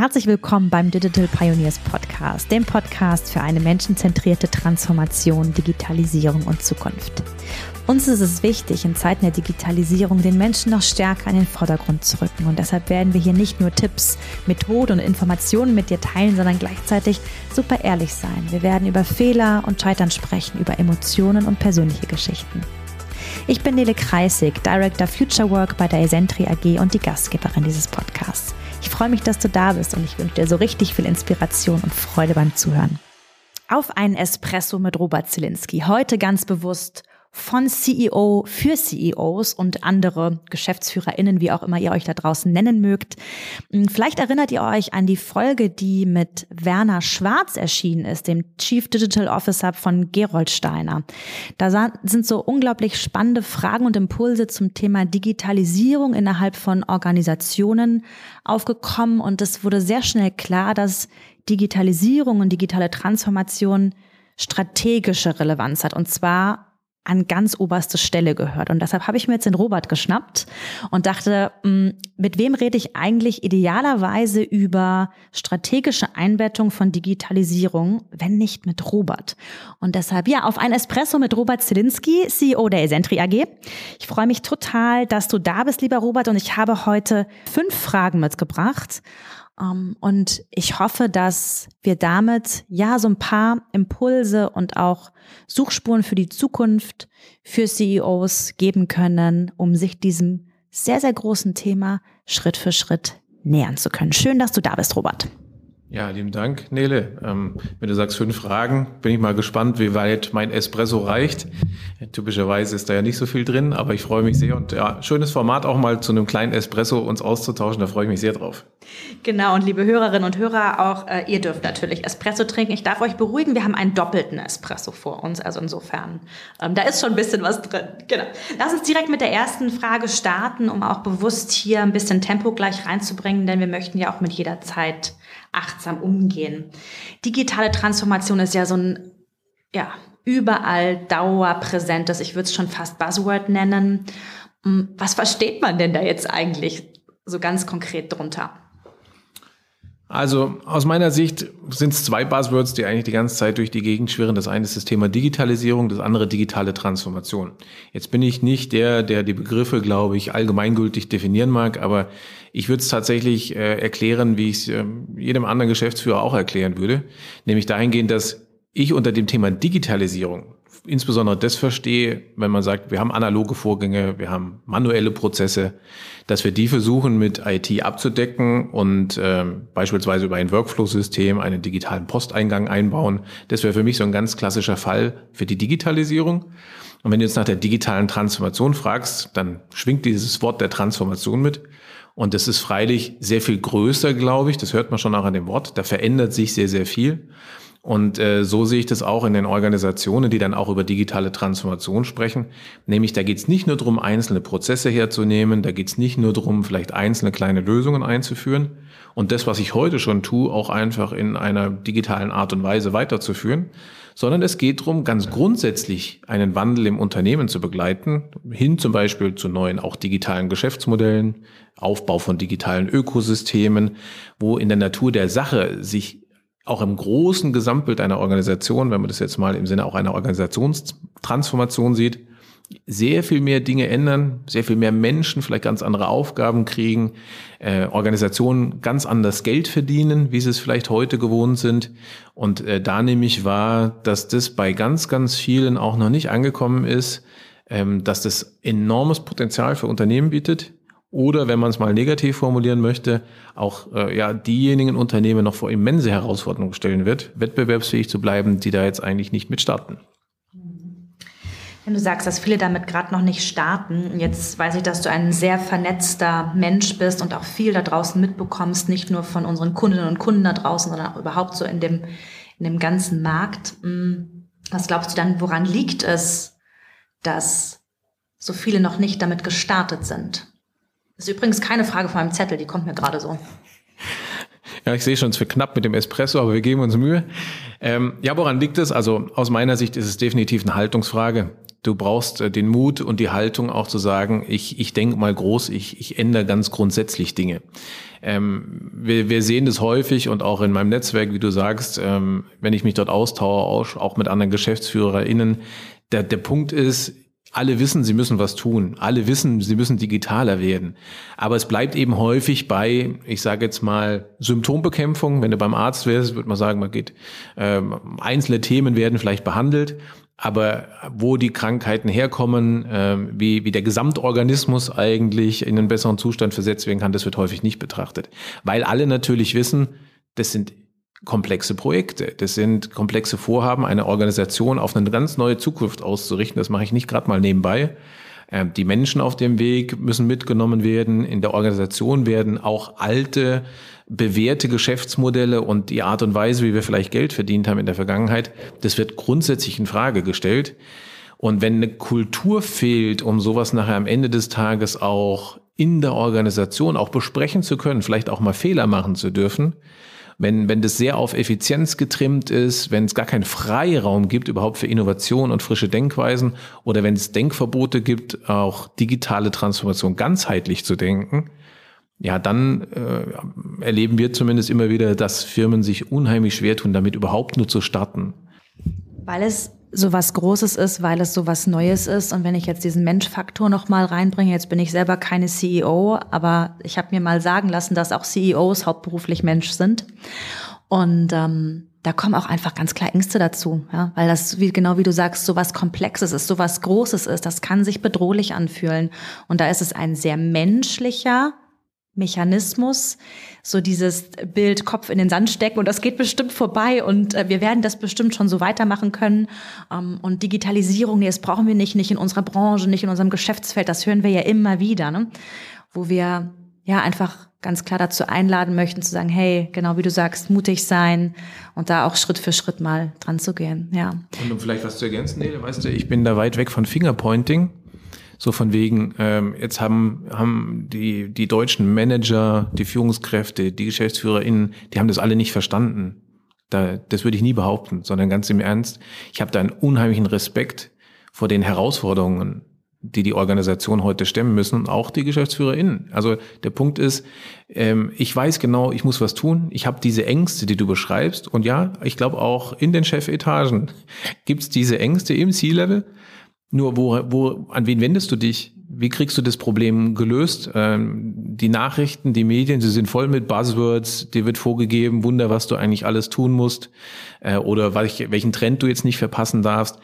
herzlich willkommen beim Digital Pioneers Podcast, dem Podcast für eine menschenzentrierte Transformation, Digitalisierung und Zukunft. Uns ist es wichtig, in Zeiten der Digitalisierung den Menschen noch stärker in den Vordergrund zu rücken. Und deshalb werden wir hier nicht nur Tipps, Methoden und Informationen mit dir teilen, sondern gleichzeitig super ehrlich sein. Wir werden über Fehler und Scheitern sprechen, über Emotionen und persönliche Geschichten. Ich bin Nele Kreisig, Director Future Work bei der Esentri AG und die Gastgeberin dieses Podcasts. Ich freue mich, dass du da bist und ich wünsche dir so richtig viel Inspiration und Freude beim Zuhören. Auf einen Espresso mit Robert Zielinski. Heute ganz bewusst von CEO für CEOs und andere GeschäftsführerInnen, wie auch immer ihr euch da draußen nennen mögt. Hm, vielleicht erinnert ihr euch an die Folge, die mit Werner Schwarz erschienen ist, dem Chief Digital Officer von Gerold Steiner. Da sind so unglaublich spannende Fragen und Impulse zum Thema Digitalisierung innerhalb von Organisationen aufgekommen und es wurde sehr schnell klar, dass Digitalisierung und digitale Transformation strategische Relevanz hat und zwar an ganz oberste Stelle gehört. Und deshalb habe ich mir jetzt den Robert geschnappt und dachte, hm, mit wem rede ich eigentlich idealerweise über strategische Einbettung von Digitalisierung, wenn nicht mit Robert? Und deshalb, ja, auf ein Espresso mit Robert Zielinski, CEO der Esentri AG. Ich freue mich total, dass du da bist, lieber Robert, und ich habe heute fünf Fragen mitgebracht. Um, und ich hoffe, dass wir damit ja so ein paar Impulse und auch Suchspuren für die Zukunft für CEOs geben können, um sich diesem sehr, sehr großen Thema Schritt für Schritt nähern zu können. Schön, dass du da bist, Robert. Ja, lieben Dank, Nele. Ähm, wenn du sagst fünf Fragen, bin ich mal gespannt, wie weit mein Espresso reicht. Typischerweise ist da ja nicht so viel drin, aber ich freue mich sehr und ja, schönes Format auch mal zu einem kleinen Espresso uns auszutauschen, da freue ich mich sehr drauf. Genau, und liebe Hörerinnen und Hörer, auch äh, ihr dürft natürlich Espresso trinken. Ich darf euch beruhigen, wir haben einen doppelten Espresso vor uns, also insofern, ähm, da ist schon ein bisschen was drin. Genau. Lass uns direkt mit der ersten Frage starten, um auch bewusst hier ein bisschen Tempo gleich reinzubringen, denn wir möchten ja auch mit jeder Zeit achtsam umgehen. Digitale Transformation ist ja so ein, ja, überall dauerpräsentes, ich würde es schon fast Buzzword nennen. Hm, was versteht man denn da jetzt eigentlich so ganz konkret drunter? Also aus meiner Sicht sind es zwei Buzzwords, die eigentlich die ganze Zeit durch die Gegend schwirren. Das eine ist das Thema Digitalisierung, das andere digitale Transformation. Jetzt bin ich nicht der, der die Begriffe, glaube ich, allgemeingültig definieren mag, aber ich würde es tatsächlich äh, erklären, wie ich es äh, jedem anderen Geschäftsführer auch erklären würde, nämlich dahingehend, dass ich unter dem Thema Digitalisierung insbesondere das verstehe, wenn man sagt, wir haben analoge Vorgänge, wir haben manuelle Prozesse, dass wir die versuchen mit IT abzudecken und äh, beispielsweise über ein Workflow-System einen digitalen Posteingang einbauen. Das wäre für mich so ein ganz klassischer Fall für die Digitalisierung. Und wenn du jetzt nach der digitalen Transformation fragst, dann schwingt dieses Wort der Transformation mit. Und das ist freilich sehr viel größer, glaube ich. Das hört man schon auch an dem Wort. Da verändert sich sehr, sehr viel. Und äh, so sehe ich das auch in den Organisationen, die dann auch über digitale Transformation sprechen. Nämlich da geht es nicht nur darum, einzelne Prozesse herzunehmen, da geht es nicht nur darum, vielleicht einzelne kleine Lösungen einzuführen und das, was ich heute schon tue, auch einfach in einer digitalen Art und Weise weiterzuführen, sondern es geht darum, ganz grundsätzlich einen Wandel im Unternehmen zu begleiten, hin zum Beispiel zu neuen, auch digitalen Geschäftsmodellen, Aufbau von digitalen Ökosystemen, wo in der Natur der Sache sich auch im großen Gesamtbild einer Organisation, wenn man das jetzt mal im Sinne auch einer Organisationstransformation sieht, sehr viel mehr Dinge ändern, sehr viel mehr Menschen vielleicht ganz andere Aufgaben kriegen, äh, Organisationen ganz anders Geld verdienen, wie sie es vielleicht heute gewohnt sind. Und äh, da nehme ich wahr, dass das bei ganz, ganz vielen auch noch nicht angekommen ist, ähm, dass das enormes Potenzial für Unternehmen bietet, oder wenn man es mal negativ formulieren möchte, auch äh, ja diejenigen Unternehmen noch vor immense Herausforderungen stellen wird, wettbewerbsfähig zu bleiben, die da jetzt eigentlich nicht mit starten. Wenn du sagst, dass viele damit gerade noch nicht starten, jetzt weiß ich, dass du ein sehr vernetzter Mensch bist und auch viel da draußen mitbekommst, nicht nur von unseren Kundinnen und Kunden da draußen, sondern auch überhaupt so in dem, in dem ganzen Markt. Hm, was glaubst du dann, woran liegt es, dass so viele noch nicht damit gestartet sind? Das ist übrigens keine Frage von meinem Zettel, die kommt mir gerade so. Ja, ich sehe schon, es wird knapp mit dem Espresso, aber wir geben uns Mühe. Ähm, ja, woran liegt es? Also aus meiner Sicht ist es definitiv eine Haltungsfrage. Du brauchst äh, den Mut und die Haltung auch zu sagen, ich, ich denke mal groß, ich, ich ändere ganz grundsätzlich Dinge. Ähm, wir, wir sehen das häufig und auch in meinem Netzwerk, wie du sagst, ähm, wenn ich mich dort austausche, auch mit anderen GeschäftsführerInnen, der, der Punkt ist, alle wissen, sie müssen was tun. Alle wissen, sie müssen digitaler werden. Aber es bleibt eben häufig bei, ich sage jetzt mal, Symptombekämpfung. Wenn du beim Arzt wärst, würde man sagen, man geht, ähm, einzelne Themen werden vielleicht behandelt. Aber wo die Krankheiten herkommen, ähm, wie, wie der Gesamtorganismus eigentlich in einen besseren Zustand versetzt werden kann, das wird häufig nicht betrachtet. Weil alle natürlich wissen, das sind komplexe Projekte. Das sind komplexe Vorhaben, eine Organisation auf eine ganz neue Zukunft auszurichten. Das mache ich nicht gerade mal nebenbei. Ähm, die Menschen auf dem Weg müssen mitgenommen werden. In der Organisation werden auch alte, bewährte Geschäftsmodelle und die Art und Weise, wie wir vielleicht Geld verdient haben in der Vergangenheit, das wird grundsätzlich in Frage gestellt. Und wenn eine Kultur fehlt, um sowas nachher am Ende des Tages auch in der Organisation auch besprechen zu können, vielleicht auch mal Fehler machen zu dürfen, wenn, wenn das sehr auf Effizienz getrimmt ist, wenn es gar keinen Freiraum gibt überhaupt für Innovation und frische Denkweisen oder wenn es Denkverbote gibt, auch digitale Transformation ganzheitlich zu denken, ja, dann äh, erleben wir zumindest immer wieder, dass Firmen sich unheimlich schwer tun, damit überhaupt nur zu starten. Weil es so was Großes ist, weil es so was Neues ist. Und wenn ich jetzt diesen Menschfaktor noch mal reinbringe, jetzt bin ich selber keine CEO, aber ich habe mir mal sagen lassen, dass auch CEOs hauptberuflich Mensch sind. Und ähm, da kommen auch einfach ganz klar Ängste dazu, ja, weil das wie genau wie du sagst, so was Komplexes ist, so was Großes ist, das kann sich bedrohlich anfühlen. Und da ist es ein sehr menschlicher Mechanismus, so dieses Bild Kopf in den Sand stecken und das geht bestimmt vorbei und äh, wir werden das bestimmt schon so weitermachen können. Ähm, und Digitalisierung, nee, das brauchen wir nicht, nicht in unserer Branche, nicht in unserem Geschäftsfeld, das hören wir ja immer wieder, ne? wo wir ja einfach ganz klar dazu einladen möchten zu sagen, hey, genau wie du sagst, mutig sein und da auch Schritt für Schritt mal dran zu gehen, ja. Und um vielleicht was zu ergänzen, nee, weißt du, ich bin da weit weg von Fingerpointing. So von wegen, ähm, jetzt haben, haben die, die deutschen Manager, die Führungskräfte, die GeschäftsführerInnen, die haben das alle nicht verstanden. Da, das würde ich nie behaupten, sondern ganz im Ernst. Ich habe da einen unheimlichen Respekt vor den Herausforderungen, die die Organisation heute stemmen müssen und auch die GeschäftsführerInnen. Also der Punkt ist, ähm, ich weiß genau, ich muss was tun. Ich habe diese Ängste, die du beschreibst. Und ja, ich glaube auch in den Chefetagen gibt es diese Ängste im C-Level. Nur wo, wo, an wen wendest du dich? Wie kriegst du das Problem gelöst? Ähm, die Nachrichten, die Medien, sie sind voll mit Buzzwords. Dir wird vorgegeben, Wunder, was du eigentlich alles tun musst äh, oder welch, welchen Trend du jetzt nicht verpassen darfst.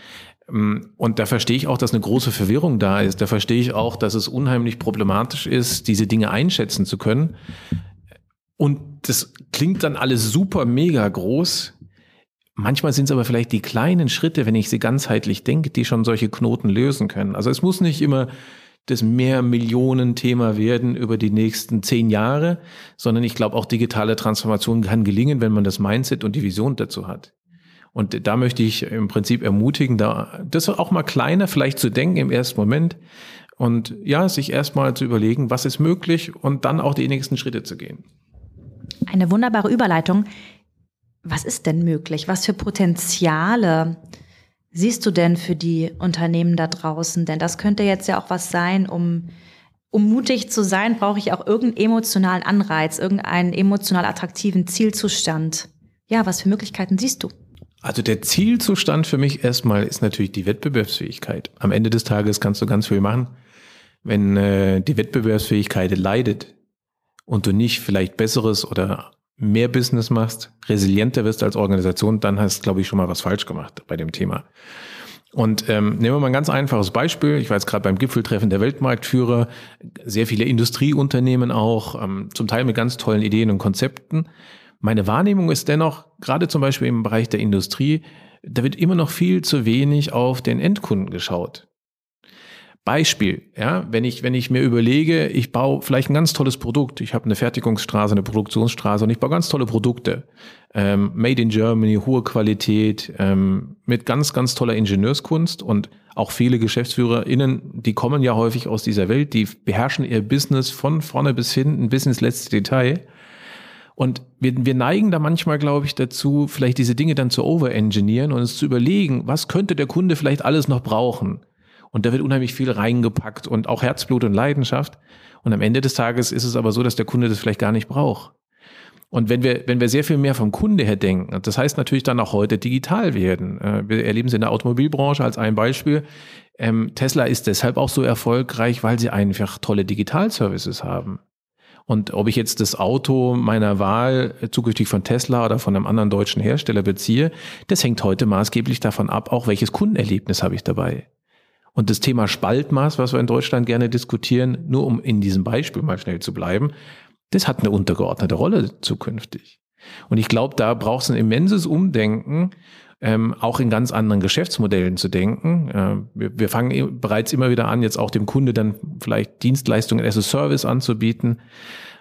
Ähm, und da verstehe ich auch, dass eine große Verwirrung da ist. Da verstehe ich auch, dass es unheimlich problematisch ist, diese Dinge einschätzen zu können. Und das klingt dann alles super mega groß. Manchmal sind es aber vielleicht die kleinen Schritte, wenn ich sie ganzheitlich denke, die schon solche Knoten lösen können. Also es muss nicht immer das Mehr-Millionen-Thema werden über die nächsten zehn Jahre, sondern ich glaube auch digitale Transformation kann gelingen, wenn man das Mindset und die Vision dazu hat. Und da möchte ich im Prinzip ermutigen, da das auch mal kleiner vielleicht zu denken im ersten Moment und ja, sich erstmal zu überlegen, was ist möglich und dann auch die nächsten Schritte zu gehen. Eine wunderbare Überleitung was ist denn möglich? Was für Potenziale siehst du denn für die Unternehmen da draußen? Denn das könnte jetzt ja auch was sein, um, um mutig zu sein, brauche ich auch irgendeinen emotionalen Anreiz, irgendeinen emotional attraktiven Zielzustand. Ja, was für Möglichkeiten siehst du? Also der Zielzustand für mich erstmal ist natürlich die Wettbewerbsfähigkeit. Am Ende des Tages kannst du ganz viel machen. Wenn äh, die Wettbewerbsfähigkeit leidet und du nicht vielleicht besseres oder mehr Business machst, resilienter wirst als Organisation, dann hast, glaube ich, schon mal was falsch gemacht bei dem Thema. Und ähm, nehmen wir mal ein ganz einfaches Beispiel. Ich war jetzt gerade beim Gipfeltreffen der Weltmarktführer, sehr viele Industrieunternehmen auch, ähm, zum Teil mit ganz tollen Ideen und Konzepten. Meine Wahrnehmung ist dennoch, gerade zum Beispiel im Bereich der Industrie, da wird immer noch viel zu wenig auf den Endkunden geschaut. Beispiel, ja, wenn ich, wenn ich mir überlege, ich baue vielleicht ein ganz tolles Produkt, ich habe eine Fertigungsstraße, eine Produktionsstraße und ich baue ganz tolle Produkte, ähm, made in Germany, hohe Qualität, ähm, mit ganz, ganz toller Ingenieurskunst und auch viele GeschäftsführerInnen, die kommen ja häufig aus dieser Welt, die beherrschen ihr Business von vorne bis hinten, bis ins letzte Detail. Und wir, wir neigen da manchmal, glaube ich, dazu, vielleicht diese Dinge dann zu overengineeren und uns zu überlegen, was könnte der Kunde vielleicht alles noch brauchen? Und da wird unheimlich viel reingepackt und auch Herzblut und Leidenschaft. Und am Ende des Tages ist es aber so, dass der Kunde das vielleicht gar nicht braucht. Und wenn wir, wenn wir sehr viel mehr vom Kunde her denken, das heißt natürlich dann auch heute digital werden. Äh, wir erleben es in der Automobilbranche als ein Beispiel. Ähm, Tesla ist deshalb auch so erfolgreich, weil sie einfach tolle Digitalservices haben. Und ob ich jetzt das Auto meiner Wahl zukünftig von Tesla oder von einem anderen deutschen Hersteller beziehe, das hängt heute maßgeblich davon ab, auch welches Kundenerlebnis habe ich dabei. Und das Thema Spaltmaß, was wir in Deutschland gerne diskutieren, nur um in diesem Beispiel mal schnell zu bleiben, das hat eine untergeordnete Rolle zukünftig. Und ich glaube, da braucht es ein immenses Umdenken, ähm, auch in ganz anderen Geschäftsmodellen zu denken. Äh, wir, wir fangen bereits immer wieder an, jetzt auch dem Kunde dann vielleicht Dienstleistungen as a Service anzubieten.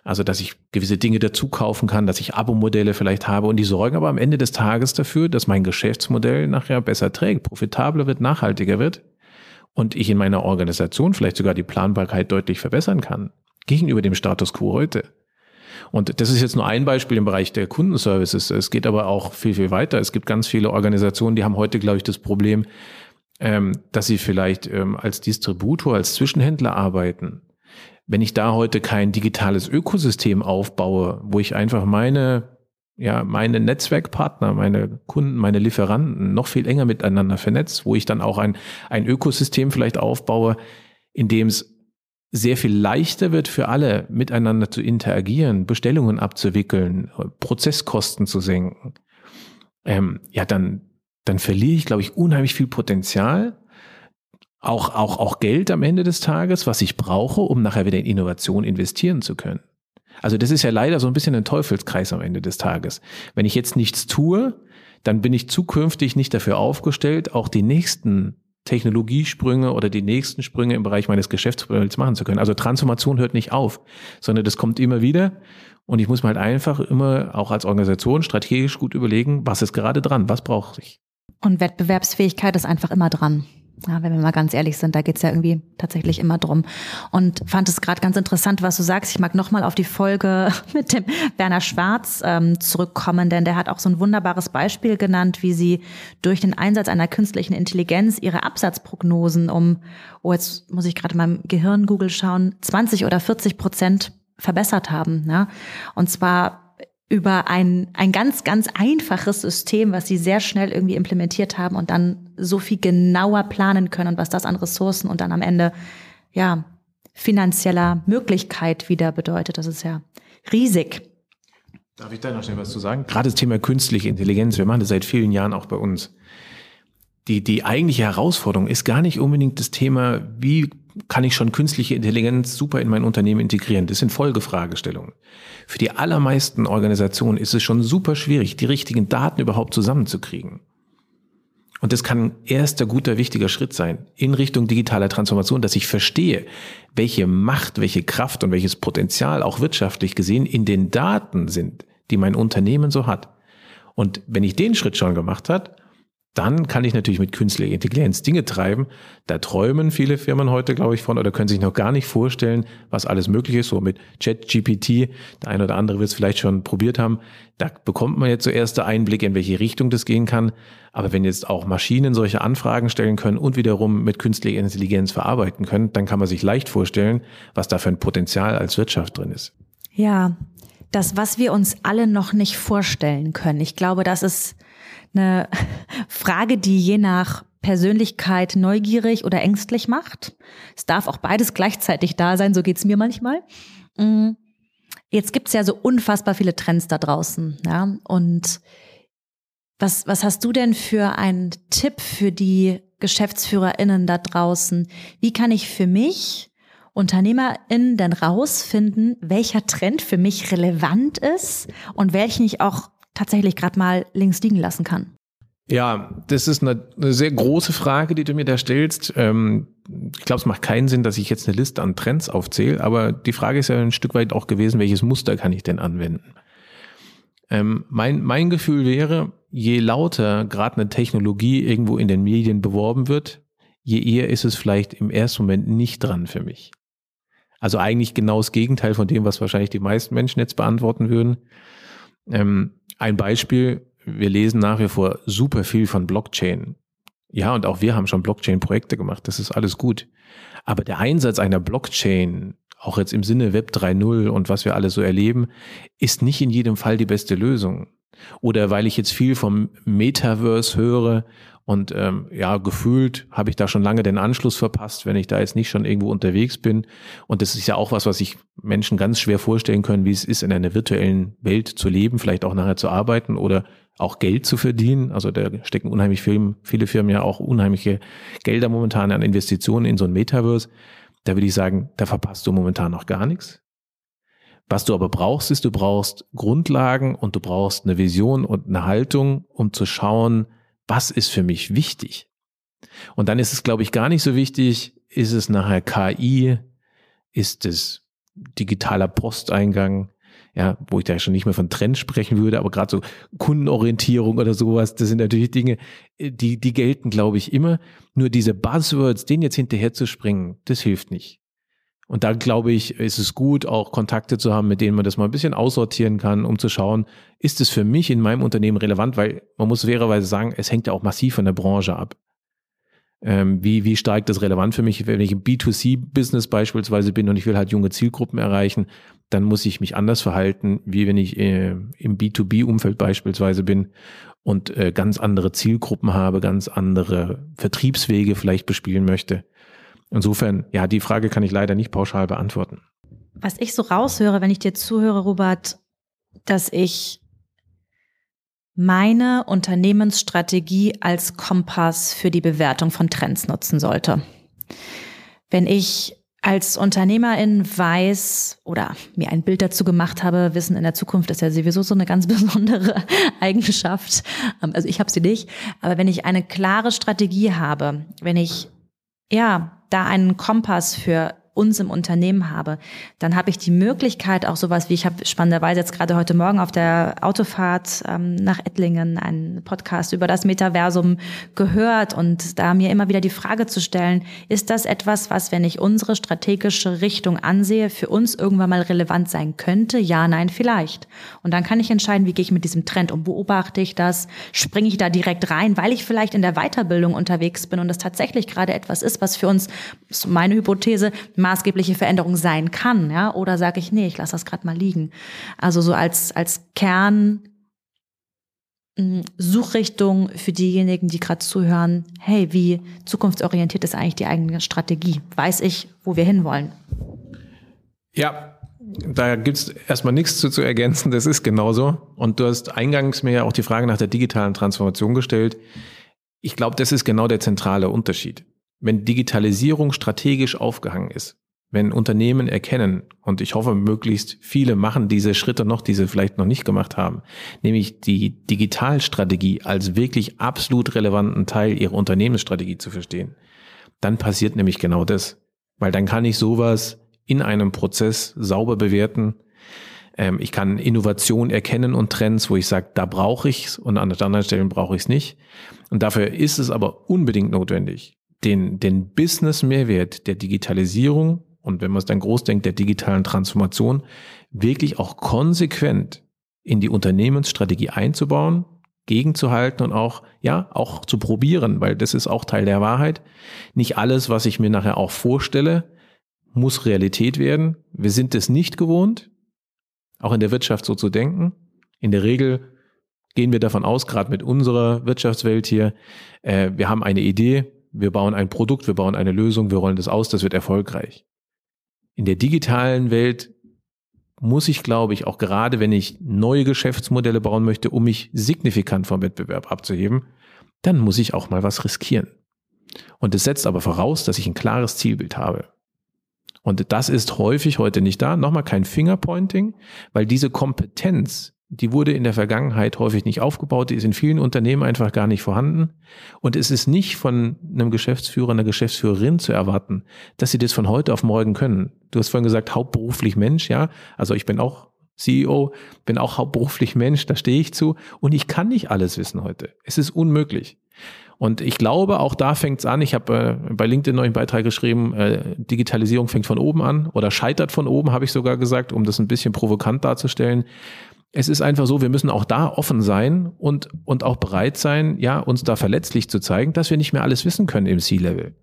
Also, dass ich gewisse Dinge dazu kaufen kann, dass ich Abo-Modelle vielleicht habe und die sorgen aber am Ende des Tages dafür, dass mein Geschäftsmodell nachher besser trägt, profitabler wird, nachhaltiger wird und ich in meiner Organisation vielleicht sogar die Planbarkeit deutlich verbessern kann gegenüber dem Status quo heute. Und das ist jetzt nur ein Beispiel im Bereich der Kundenservices. Es geht aber auch viel, viel weiter. Es gibt ganz viele Organisationen, die haben heute, glaube ich, das Problem, ähm, dass sie vielleicht ähm, als Distributor, als Zwischenhändler arbeiten. Wenn ich da heute kein digitales Ökosystem aufbaue, wo ich einfach meine, ja, meine Netzwerkpartner, meine Kunden, meine Lieferanten noch viel enger miteinander vernetzt, wo ich dann auch ein, ein Ökosystem vielleicht aufbaue, in dem es sehr viel leichter wird für alle, miteinander zu interagieren, Bestellungen abzuwickeln, Prozesskosten zu senken, ähm, ja, dann, dann verliere ich, glaube ich, unheimlich viel Potenzial, auch, auch, auch Geld am Ende des Tages, was ich brauche, um nachher wieder in Innovation investieren zu können. Also das ist ja leider so ein bisschen ein Teufelskreis am Ende des Tages. Wenn ich jetzt nichts tue, dann bin ich zukünftig nicht dafür aufgestellt, auch die nächsten Technologiesprünge oder die nächsten Sprünge im Bereich meines Geschäftsmodells machen zu können. Also Transformation hört nicht auf, sondern das kommt immer wieder. Und ich muss mir halt einfach immer auch als Organisation strategisch gut überlegen, was ist gerade dran, was brauche ich. Und Wettbewerbsfähigkeit ist einfach immer dran. Ja, wenn wir mal ganz ehrlich sind, da geht's ja irgendwie tatsächlich immer drum. Und fand es gerade ganz interessant, was du sagst. Ich mag nochmal auf die Folge mit dem Werner Schwarz ähm, zurückkommen, denn der hat auch so ein wunderbares Beispiel genannt, wie sie durch den Einsatz einer künstlichen Intelligenz ihre Absatzprognosen um, oh, jetzt muss ich gerade meinem Gehirn Google schauen, 20 oder 40 Prozent verbessert haben. Ne? Und zwar über ein, ein ganz, ganz einfaches System, was sie sehr schnell irgendwie implementiert haben und dann so viel genauer planen können und was das an Ressourcen und dann am Ende, ja, finanzieller Möglichkeit wieder bedeutet. Das ist ja riesig. Darf ich da noch schnell was zu sagen? Gerade das Thema künstliche Intelligenz, wir machen das seit vielen Jahren auch bei uns. Die, die eigentliche Herausforderung ist gar nicht unbedingt das Thema, wie kann ich schon künstliche Intelligenz super in mein Unternehmen integrieren? Das sind Folgefragestellungen. Für die allermeisten Organisationen ist es schon super schwierig, die richtigen Daten überhaupt zusammenzukriegen. Und das kann ein erster guter, wichtiger Schritt sein in Richtung digitaler Transformation, dass ich verstehe, welche Macht, welche Kraft und welches Potenzial auch wirtschaftlich gesehen in den Daten sind, die mein Unternehmen so hat. Und wenn ich den Schritt schon gemacht hat, dann kann ich natürlich mit künstlicher Intelligenz Dinge treiben. Da träumen viele Firmen heute, glaube ich, von oder können sich noch gar nicht vorstellen, was alles möglich ist. So mit ChatGPT, der eine oder andere wird es vielleicht schon probiert haben. Da bekommt man jetzt so erste Einblicke, in welche Richtung das gehen kann. Aber wenn jetzt auch Maschinen solche Anfragen stellen können und wiederum mit künstlicher Intelligenz verarbeiten können, dann kann man sich leicht vorstellen, was da für ein Potenzial als Wirtschaft drin ist. Ja, das, was wir uns alle noch nicht vorstellen können. Ich glaube, das ist eine Frage, die je nach Persönlichkeit neugierig oder ängstlich macht. Es darf auch beides gleichzeitig da sein, so geht's mir manchmal. Mm. Jetzt gibt's ja so unfassbar viele Trends da draußen. Ja? Und was, was hast du denn für einen Tipp für die GeschäftsführerInnen da draußen? Wie kann ich für mich UnternehmerInnen denn rausfinden, welcher Trend für mich relevant ist und welchen ich auch tatsächlich gerade mal links liegen lassen kann? Ja, das ist eine, eine, sehr große Frage, die du mir da stellst. Ähm, ich glaube, es macht keinen Sinn, dass ich jetzt eine Liste an Trends aufzähle, aber die Frage ist ja ein Stück weit auch gewesen, welches Muster kann ich denn anwenden? Ähm, mein, mein Gefühl wäre, je lauter gerade eine Technologie irgendwo in den Medien beworben wird, je eher ist es vielleicht im ersten Moment nicht dran für mich. Also eigentlich genau das Gegenteil von dem, was wahrscheinlich die meisten Menschen jetzt beantworten würden. Ähm, ein Beispiel, wir lesen nach wie vor super viel von Blockchain. Ja, und auch wir haben schon Blockchain-Projekte gemacht. Das ist alles gut. Aber der Einsatz einer Blockchain, auch jetzt im Sinne Web 3.0 und was wir alle so erleben, ist nicht in jedem Fall die beste Lösung. Oder weil ich jetzt viel vom Metaverse höre und ähm, ja, gefühlt habe ich da schon lange den Anschluss verpasst, wenn ich da jetzt nicht schon irgendwo unterwegs bin. Und das ist ja auch was, was sich Menschen ganz schwer vorstellen können, wie es ist, in einer virtuellen Welt zu leben, vielleicht auch nachher zu arbeiten oder auch Geld zu verdienen. Also da stecken unheimlich viel, viele Firmen ja auch unheimliche Gelder momentan an Investitionen in so ein Metaverse. Da würde ich sagen, da verpasst du momentan noch gar nichts. Was du aber brauchst, ist, du brauchst Grundlagen und du brauchst eine Vision und eine Haltung, um zu schauen, was ist für mich wichtig. Und dann ist es, glaube ich, gar nicht so wichtig, ist es nachher KI, ist es digitaler Posteingang, ja, wo ich da schon nicht mehr von Trend sprechen würde, aber gerade so Kundenorientierung oder sowas, das sind natürlich Dinge, die, die gelten, glaube ich, immer. Nur diese Buzzwords, denen jetzt hinterher zu springen, das hilft nicht. Und da glaube ich, ist es gut, auch Kontakte zu haben, mit denen man das mal ein bisschen aussortieren kann, um zu schauen, ist es für mich in meinem Unternehmen relevant, weil man muss fairerweise sagen, es hängt ja auch massiv von der Branche ab. Ähm, wie, wie stark das relevant für mich, wenn ich im B2C-Business beispielsweise bin und ich will halt junge Zielgruppen erreichen, dann muss ich mich anders verhalten, wie wenn ich äh, im B2B-Umfeld beispielsweise bin und äh, ganz andere Zielgruppen habe, ganz andere Vertriebswege vielleicht bespielen möchte. Insofern, ja, die Frage kann ich leider nicht pauschal beantworten. Was ich so raushöre, wenn ich dir zuhöre, Robert, dass ich meine Unternehmensstrategie als Kompass für die Bewertung von Trends nutzen sollte. Wenn ich als Unternehmerin weiß oder mir ein Bild dazu gemacht habe, Wissen in der Zukunft ist ja sowieso so eine ganz besondere Eigenschaft. Ähm, also ich habe sie nicht. Aber wenn ich eine klare Strategie habe, wenn ich ja da einen Kompass für uns im Unternehmen habe, dann habe ich die Möglichkeit, auch sowas wie, ich habe spannenderweise jetzt gerade heute Morgen auf der Autofahrt ähm, nach Ettlingen einen Podcast über das Metaversum gehört und da mir immer wieder die Frage zu stellen, ist das etwas, was, wenn ich unsere strategische Richtung ansehe, für uns irgendwann mal relevant sein könnte? Ja, nein, vielleicht. Und dann kann ich entscheiden, wie gehe ich mit diesem Trend um, beobachte ich das, springe ich da direkt rein, weil ich vielleicht in der Weiterbildung unterwegs bin und das tatsächlich gerade etwas ist, was für uns, meine Hypothese, maßgebliche Veränderung sein kann, ja, oder sage ich, nee, ich lasse das gerade mal liegen. Also so als, als Kern hm, Suchrichtung für diejenigen, die gerade zuhören, hey, wie zukunftsorientiert ist eigentlich die eigene Strategie? Weiß ich, wo wir hinwollen? Ja, da gibt's erstmal nichts zu, zu ergänzen, das ist genauso. Und du hast eingangs mir ja auch die Frage nach der digitalen Transformation gestellt. Ich glaube, das ist genau der zentrale Unterschied wenn Digitalisierung strategisch aufgehangen ist, wenn Unternehmen erkennen, und ich hoffe, möglichst viele machen diese Schritte noch, die sie vielleicht noch nicht gemacht haben, nämlich die Digitalstrategie als wirklich absolut relevanten Teil ihrer Unternehmensstrategie zu verstehen, dann passiert nämlich genau das. Weil dann kann ich sowas in einem Prozess sauber bewerten. Ähm, ich kann Innovation erkennen und Trends, wo ich sage, da brauche ich es und an anderen Stellen brauche ich es nicht. Und dafür ist es aber unbedingt notwendig, den, den Business-Mehrwert der Digitalisierung und wenn man es dann groß denkt, der digitalen Transformation, wirklich auch konsequent in die Unternehmensstrategie einzubauen, gegenzuhalten und auch, ja, auch zu probieren, weil das ist auch Teil der Wahrheit. Nicht alles, was ich mir nachher auch vorstelle, muss Realität werden. Wir sind es nicht gewohnt, auch in der Wirtschaft so zu denken. In der Regel gehen wir davon aus, gerade mit unserer Wirtschaftswelt hier, äh, wir haben eine Idee, wir bauen ein Produkt, wir bauen eine Lösung, wir rollen das aus, das wird erfolgreich. In der digitalen Welt muss ich, glaube ich, auch gerade wenn ich neue Geschäftsmodelle bauen möchte, um mich signifikant vom Wettbewerb abzuheben, dann muss ich auch mal was riskieren. Und es setzt aber voraus, dass ich ein klares Zielbild habe. Und das ist häufig heute nicht da. Nochmal kein Fingerpointing, weil diese Kompetenz, die wurde in der Vergangenheit häufig nicht aufgebaut, die ist in vielen Unternehmen einfach gar nicht vorhanden. Und es ist nicht von einem Geschäftsführer, einer Geschäftsführerin zu erwarten, dass sie das von heute auf morgen können. Du hast vorhin gesagt, hauptberuflich Mensch, ja. Also ich bin auch CEO, bin auch hauptberuflich Mensch, da stehe ich zu. Und ich kann nicht alles wissen heute. Es ist unmöglich. Und ich glaube, auch da fängt es an. Ich habe äh, bei LinkedIn neuen Beitrag geschrieben, äh, Digitalisierung fängt von oben an oder scheitert von oben, habe ich sogar gesagt, um das ein bisschen provokant darzustellen. Es ist einfach so, wir müssen auch da offen sein und, und auch bereit sein, ja, uns da verletzlich zu zeigen, dass wir nicht mehr alles wissen können im C-Level.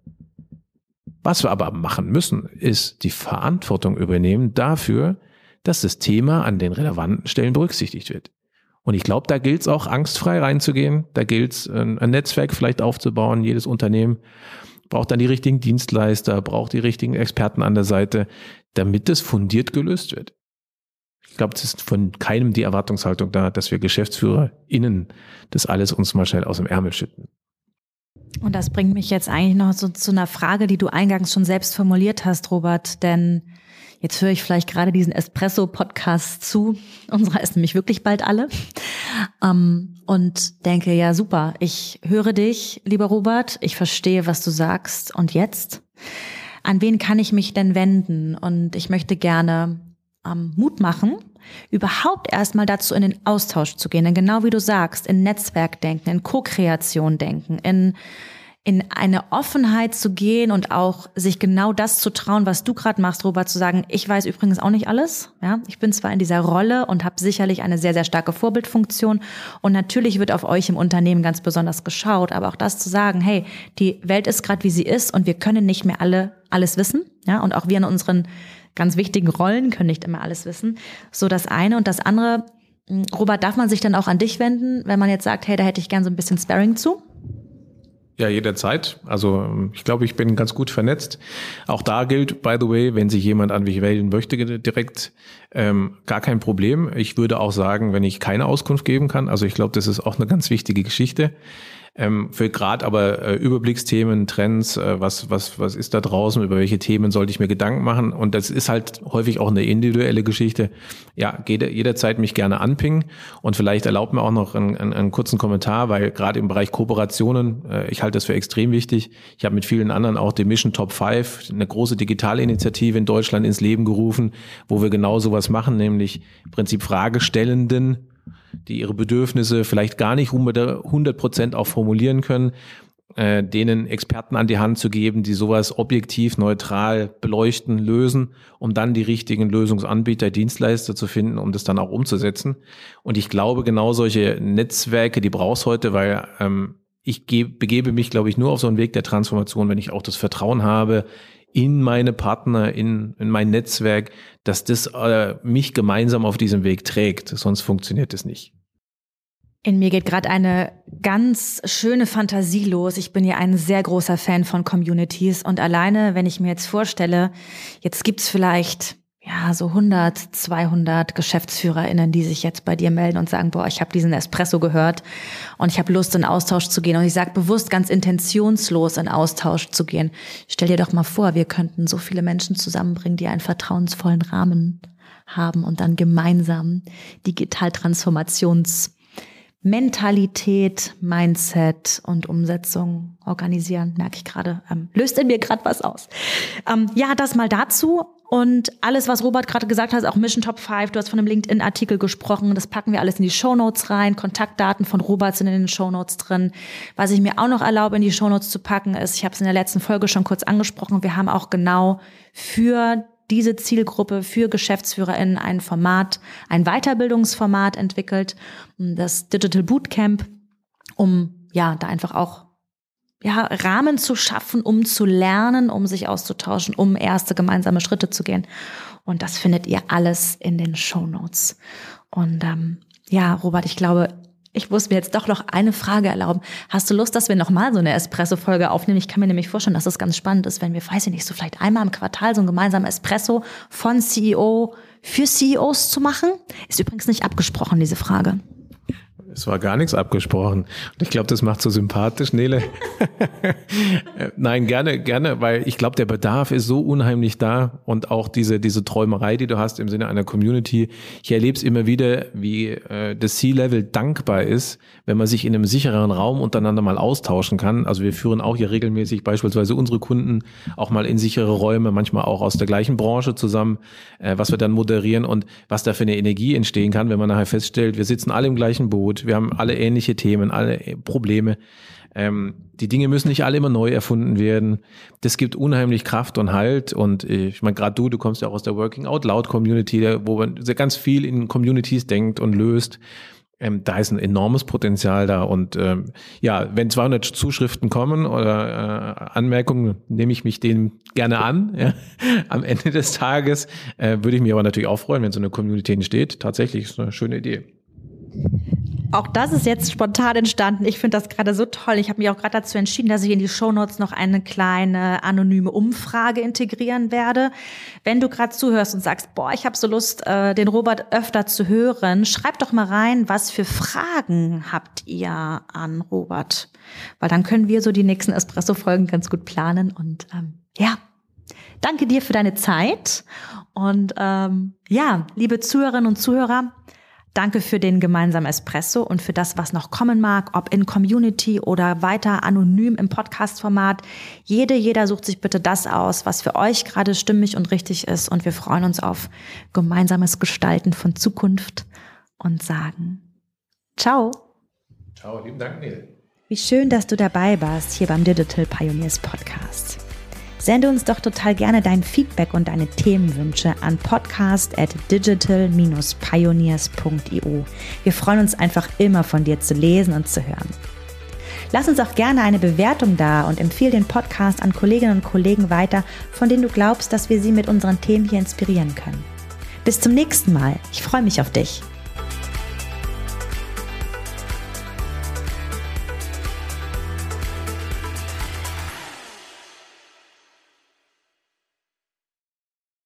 Was wir aber machen müssen, ist die Verantwortung übernehmen dafür, dass das Thema an den relevanten Stellen berücksichtigt wird. Und ich glaube, da gilt es auch, angstfrei reinzugehen. Da gilt es, ein, ein Netzwerk vielleicht aufzubauen. Jedes Unternehmen braucht dann die richtigen Dienstleister, braucht die richtigen Experten an der Seite, damit es fundiert gelöst wird. Ich glaube, es ist von keinem die Erwartungshaltung da, dass wir GeschäftsführerInnen das alles uns mal schnell aus dem Ärmel schütten. Und das bringt mich jetzt eigentlich noch so zu einer Frage, die du eingangs schon selbst formuliert hast, Robert, denn jetzt höre ich vielleicht gerade diesen Espresso-Podcast zu. Unsere ist nämlich wirklich bald alle. Ähm, und denke, ja, super, ich höre dich, lieber Robert, ich verstehe, was du sagst. Und jetzt? An wen kann ich mich denn wenden? Und ich möchte gerne ähm, Mut machen, überhaupt erstmal dazu in den Austausch zu gehen. Denn genau wie du sagst, in Netzwerkdenken, in Co-Kreation denken, in, in eine Offenheit zu gehen und auch sich genau das zu trauen, was du gerade machst, Robert, zu sagen, ich weiß übrigens auch nicht alles. Ja, ich bin zwar in dieser Rolle und habe sicherlich eine sehr, sehr starke Vorbildfunktion. Und natürlich wird auf euch im Unternehmen ganz besonders geschaut, aber auch das zu sagen, hey, die Welt ist gerade wie sie ist und wir können nicht mehr alle alles wissen. Ja, und auch wir in unseren ganz wichtigen Rollen können nicht immer alles wissen. So das eine und das andere. Hm, Robert, darf man sich dann auch an dich wenden, wenn man jetzt sagt, hey, da hätte ich gern so ein bisschen Sparring zu? Ja, jederzeit. Also ich glaube, ich bin ganz gut vernetzt. Auch da gilt, by the way, wenn sich jemand an mich wählen möchte, direkt ähm, gar kein Problem. Ich würde auch sagen, wenn ich keine Auskunft geben kann, also ich glaube, das ist auch eine ganz wichtige Geschichte. Ähm, für gerade aber äh, Überblicksthemen, Trends, äh, was, was, was ist da draußen, über welche Themen sollte ich mir Gedanken machen? Und das ist halt häufig auch eine individuelle Geschichte. Ja, geht jederzeit mich gerne anpingen und vielleicht erlaubt mir auch noch einen, einen, einen kurzen Kommentar, weil gerade im Bereich Kooperationen, äh, ich halte das für extrem wichtig. Ich habe mit vielen anderen auch die Mission Top 5, eine große digitale Initiative in Deutschland ins Leben gerufen, wo wir genau sowas machen, nämlich im Prinzip Fragestellenden die ihre Bedürfnisse vielleicht gar nicht 100 Prozent auch formulieren können, äh, denen Experten an die Hand zu geben, die sowas objektiv, neutral beleuchten, lösen, um dann die richtigen Lösungsanbieter, Dienstleister zu finden, um das dann auch umzusetzen. Und ich glaube, genau solche Netzwerke, die brauchst heute, weil ähm, ich begebe mich, glaube ich, nur auf so einen Weg der Transformation, wenn ich auch das Vertrauen habe in meine Partner, in, in mein Netzwerk, dass das äh, mich gemeinsam auf diesem Weg trägt. Sonst funktioniert es nicht. In mir geht gerade eine ganz schöne Fantasie los. Ich bin ja ein sehr großer Fan von Communities und alleine, wenn ich mir jetzt vorstelle, jetzt gibt's vielleicht ja, so 100, 200 GeschäftsführerInnen, die sich jetzt bei dir melden und sagen, boah, ich habe diesen Espresso gehört und ich habe Lust, in Austausch zu gehen. Und ich sage bewusst ganz intentionslos in Austausch zu gehen. Stell dir doch mal vor, wir könnten so viele Menschen zusammenbringen, die einen vertrauensvollen Rahmen haben und dann gemeinsam Digitaltransformations Mentalität, Mindset und Umsetzung organisieren, merke ich gerade, ähm, löst in mir gerade was aus. Ähm, ja, das mal dazu. Und alles, was Robert gerade gesagt hat, auch Mission Top 5, du hast von einem LinkedIn-Artikel gesprochen, das packen wir alles in die Show Notes rein. Kontaktdaten von Robert sind in den Show Notes drin. Was ich mir auch noch erlaube, in die Show Notes zu packen, ist, ich habe es in der letzten Folge schon kurz angesprochen, wir haben auch genau für diese Zielgruppe für GeschäftsführerInnen ein Format, ein Weiterbildungsformat entwickelt, das Digital Bootcamp, um ja da einfach auch ja, Rahmen zu schaffen, um zu lernen, um sich auszutauschen, um erste gemeinsame Schritte zu gehen. Und das findet ihr alles in den Show Notes. Und ähm, ja, Robert, ich glaube, ich muss mir jetzt doch noch eine Frage erlauben. Hast du Lust, dass wir nochmal so eine Espresso-Folge aufnehmen? Ich kann mir nämlich vorstellen, dass es das ganz spannend ist, wenn wir, weiß ich nicht, so vielleicht einmal im Quartal so ein gemeinsamer Espresso von CEO für CEOs zu machen. Ist übrigens nicht abgesprochen, diese Frage. Es war gar nichts abgesprochen. Und ich glaube, das macht so sympathisch, Nele. Nein, gerne, gerne, weil ich glaube, der Bedarf ist so unheimlich da und auch diese, diese Träumerei, die du hast im Sinne einer Community. Ich erlebe es immer wieder, wie äh, das C-Level dankbar ist, wenn man sich in einem sicheren Raum untereinander mal austauschen kann. Also wir führen auch hier regelmäßig beispielsweise unsere Kunden auch mal in sichere Räume, manchmal auch aus der gleichen Branche zusammen, äh, was wir dann moderieren und was da für eine Energie entstehen kann, wenn man nachher feststellt, wir sitzen alle im gleichen Boot, wir haben alle ähnliche Themen, alle Probleme. Ähm, die Dinge müssen nicht alle immer neu erfunden werden. Das gibt unheimlich Kraft und Halt. Und ich meine, gerade du, du kommst ja auch aus der Working Out Loud Community, wo man ganz viel in Communities denkt und löst. Ähm, da ist ein enormes Potenzial da. Und ähm, ja, wenn 200 Zuschriften kommen oder äh, Anmerkungen, nehme ich mich denen gerne an. Ja. Am Ende des Tages äh, würde ich mich aber natürlich auch freuen, wenn so eine Community entsteht. Tatsächlich ist eine schöne Idee. Auch das ist jetzt spontan entstanden. Ich finde das gerade so toll. Ich habe mich auch gerade dazu entschieden, dass ich in die Shownotes noch eine kleine anonyme Umfrage integrieren werde. Wenn du gerade zuhörst und sagst, boah, ich habe so Lust, äh, den Robert öfter zu hören, schreib doch mal rein, was für Fragen habt ihr an Robert? Weil dann können wir so die nächsten Espresso-Folgen ganz gut planen. Und ähm, ja, danke dir für deine Zeit. Und ähm, ja, liebe Zuhörerinnen und Zuhörer, Danke für den gemeinsamen Espresso und für das, was noch kommen mag, ob in Community oder weiter anonym im Podcast-Format. Jede, jeder sucht sich bitte das aus, was für euch gerade stimmig und richtig ist. Und wir freuen uns auf gemeinsames Gestalten von Zukunft und sagen Ciao. Ciao, lieben Dank, Nele. Wie schön, dass du dabei warst hier beim Digital Pioneers Podcast. Sende uns doch total gerne dein Feedback und deine Themenwünsche an podcast at digital-pioneers.io. Wir freuen uns einfach immer von dir zu lesen und zu hören. Lass uns auch gerne eine Bewertung da und empfehle den Podcast an Kolleginnen und Kollegen weiter, von denen du glaubst, dass wir sie mit unseren Themen hier inspirieren können. Bis zum nächsten Mal. Ich freue mich auf dich.